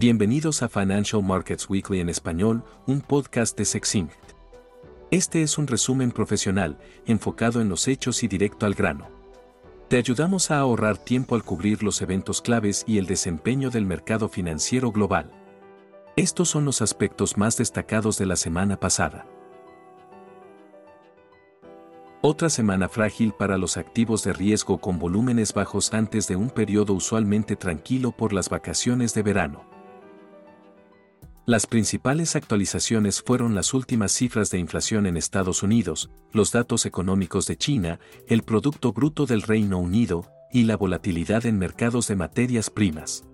Bienvenidos a Financial Markets Weekly en español, un podcast de Sexint. Este es un resumen profesional, enfocado en los hechos y directo al grano. Te ayudamos a ahorrar tiempo al cubrir los eventos claves y el desempeño del mercado financiero global. Estos son los aspectos más destacados de la semana pasada. Otra semana frágil para los activos de riesgo con volúmenes bajos antes de un periodo usualmente tranquilo por las vacaciones de verano. Las principales actualizaciones fueron las últimas cifras de inflación en Estados Unidos, los datos económicos de China, el Producto Bruto del Reino Unido y la volatilidad en mercados de materias primas.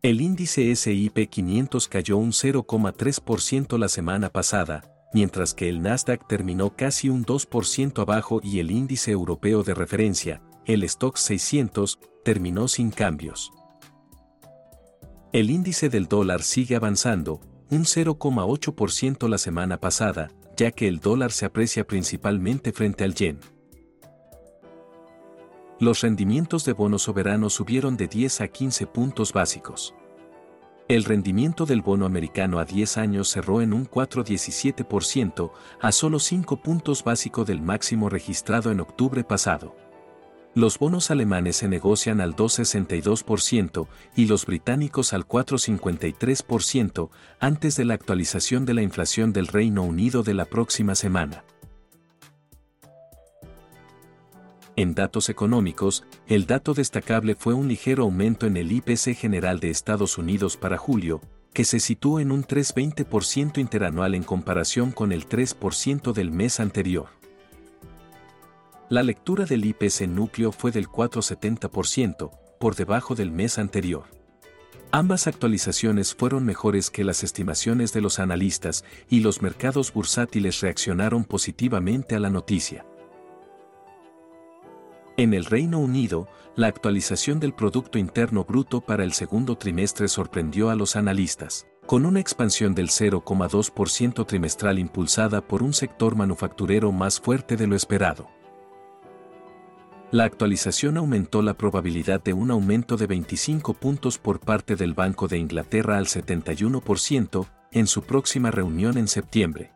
El índice SIP 500 cayó un 0,3% la semana pasada, mientras que el Nasdaq terminó casi un 2% abajo y el índice europeo de referencia, el Stock 600, terminó sin cambios. El índice del dólar sigue avanzando, un 0,8% la semana pasada, ya que el dólar se aprecia principalmente frente al yen. Los rendimientos de bonos soberanos subieron de 10 a 15 puntos básicos. El rendimiento del bono americano a 10 años cerró en un 4,17% a solo 5 puntos básicos del máximo registrado en octubre pasado. Los bonos alemanes se negocian al 2,62% y los británicos al 4,53% antes de la actualización de la inflación del Reino Unido de la próxima semana. En datos económicos, el dato destacable fue un ligero aumento en el IPC general de Estados Unidos para julio, que se situó en un 3,20% interanual en comparación con el 3% del mes anterior. La lectura del IPC núcleo fue del 4,70%, por debajo del mes anterior. Ambas actualizaciones fueron mejores que las estimaciones de los analistas y los mercados bursátiles reaccionaron positivamente a la noticia. En el Reino Unido, la actualización del Producto Interno Bruto para el segundo trimestre sorprendió a los analistas, con una expansión del 0,2% trimestral impulsada por un sector manufacturero más fuerte de lo esperado. La actualización aumentó la probabilidad de un aumento de 25 puntos por parte del Banco de Inglaterra al 71% en su próxima reunión en septiembre.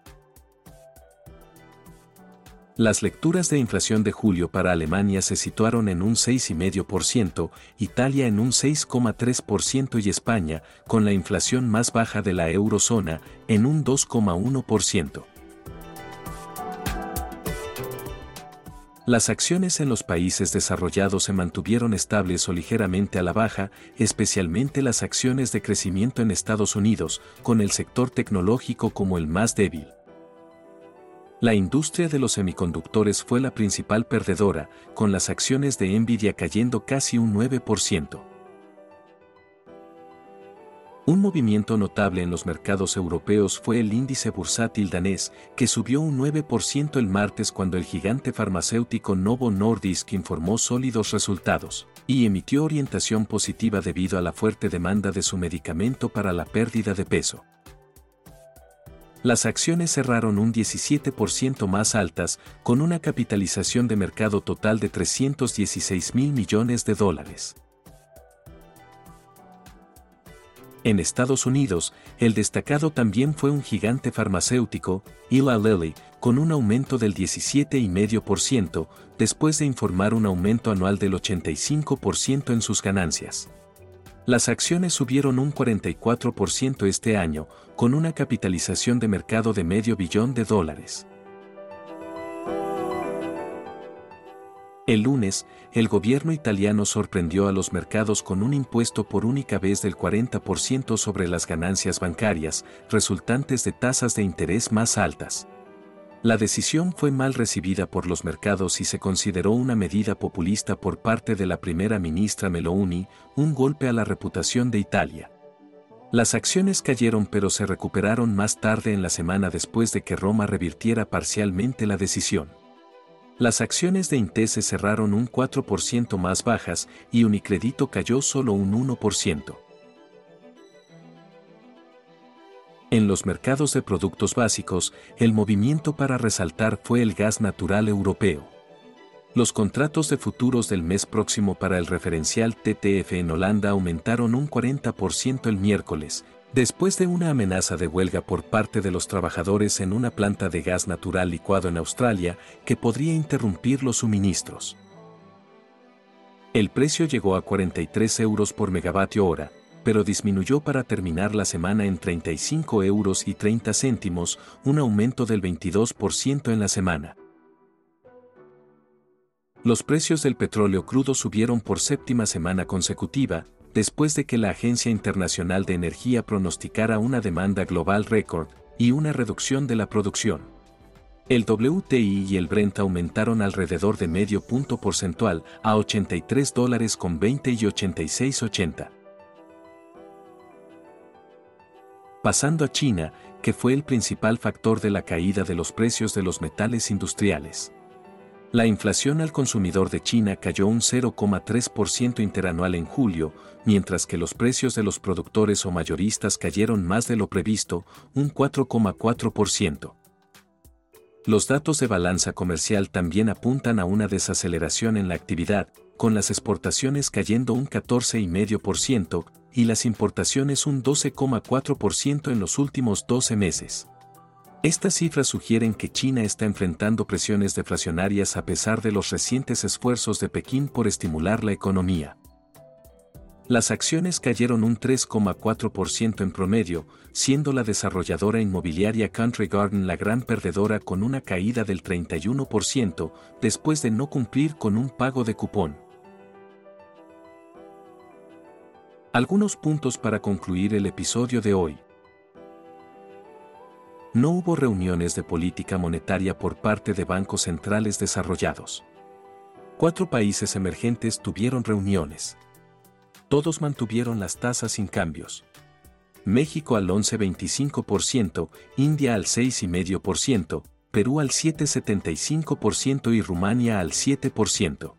Las lecturas de inflación de julio para Alemania se situaron en un 6,5%, Italia en un 6,3% y España, con la inflación más baja de la eurozona, en un 2,1%. Las acciones en los países desarrollados se mantuvieron estables o ligeramente a la baja, especialmente las acciones de crecimiento en Estados Unidos, con el sector tecnológico como el más débil. La industria de los semiconductores fue la principal perdedora, con las acciones de Nvidia cayendo casi un 9%. Un movimiento notable en los mercados europeos fue el índice bursátil danés, que subió un 9% el martes cuando el gigante farmacéutico Novo Nordisk informó sólidos resultados y emitió orientación positiva debido a la fuerte demanda de su medicamento para la pérdida de peso. Las acciones cerraron un 17% más altas, con una capitalización de mercado total de 316 mil millones de dólares. En Estados Unidos, el destacado también fue un gigante farmacéutico, Eli Lilly, con un aumento del 17,5%, después de informar un aumento anual del 85% en sus ganancias. Las acciones subieron un 44% este año, con una capitalización de mercado de medio billón de dólares. El lunes, el gobierno italiano sorprendió a los mercados con un impuesto por única vez del 40% sobre las ganancias bancarias, resultantes de tasas de interés más altas. La decisión fue mal recibida por los mercados y se consideró una medida populista por parte de la primera ministra Meloni, un golpe a la reputación de Italia. Las acciones cayeron pero se recuperaron más tarde en la semana después de que Roma revirtiera parcialmente la decisión. Las acciones de Intese cerraron un 4% más bajas y Unicredito cayó solo un 1%. En los mercados de productos básicos, el movimiento para resaltar fue el gas natural europeo. Los contratos de futuros del mes próximo para el referencial TTF en Holanda aumentaron un 40% el miércoles, después de una amenaza de huelga por parte de los trabajadores en una planta de gas natural licuado en Australia que podría interrumpir los suministros. El precio llegó a 43 euros por megavatio hora, pero disminuyó para terminar la semana en 35 euros y 30 céntimos, un aumento del 22% en la semana. Los precios del petróleo crudo subieron por séptima semana consecutiva, después de que la Agencia Internacional de Energía pronosticara una demanda global récord y una reducción de la producción. El WTI y el Brent aumentaron alrededor de medio punto porcentual a 83 dólares con 20 y 86.80. Pasando a China, que fue el principal factor de la caída de los precios de los metales industriales. La inflación al consumidor de China cayó un 0,3% interanual en julio, mientras que los precios de los productores o mayoristas cayeron más de lo previsto, un 4,4%. Los datos de balanza comercial también apuntan a una desaceleración en la actividad, con las exportaciones cayendo un 14,5% y las importaciones un 12,4% en los últimos 12 meses. Estas cifras sugieren que China está enfrentando presiones deflacionarias a pesar de los recientes esfuerzos de Pekín por estimular la economía. Las acciones cayeron un 3,4% en promedio, siendo la desarrolladora inmobiliaria Country Garden la gran perdedora con una caída del 31% después de no cumplir con un pago de cupón. Algunos puntos para concluir el episodio de hoy. No hubo reuniones de política monetaria por parte de bancos centrales desarrollados. Cuatro países emergentes tuvieron reuniones. Todos mantuvieron las tasas sin cambios. México al 11,25%, India al 6,5%, Perú al 7,75% y Rumania al 7%.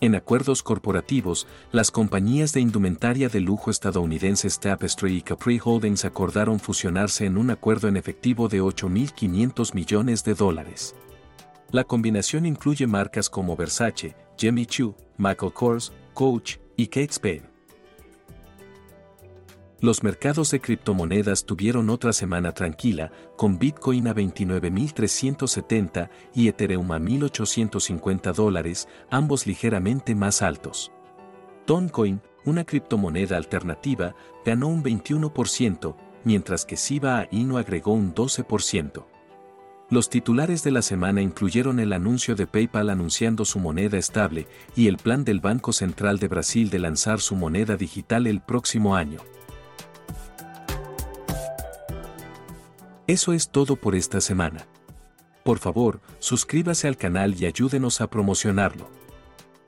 En acuerdos corporativos, las compañías de indumentaria de lujo estadounidenses Tapestry y Capri Holdings acordaron fusionarse en un acuerdo en efectivo de 8.500 millones de dólares. La combinación incluye marcas como Versace, Jimmy Choo, Michael Kors, Coach y Kate Spade. Los mercados de criptomonedas tuvieron otra semana tranquila, con Bitcoin a 29.370 y Ethereum a 1.850 dólares, ambos ligeramente más altos. Toncoin, una criptomoneda alternativa, ganó un 21%, mientras que Shiba Inu agregó un 12%. Los titulares de la semana incluyeron el anuncio de PayPal anunciando su moneda estable y el plan del Banco Central de Brasil de lanzar su moneda digital el próximo año. Eso es todo por esta semana. Por favor, suscríbase al canal y ayúdenos a promocionarlo.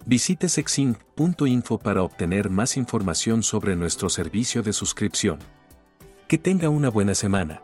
Visite sexinc.info para obtener más información sobre nuestro servicio de suscripción. Que tenga una buena semana.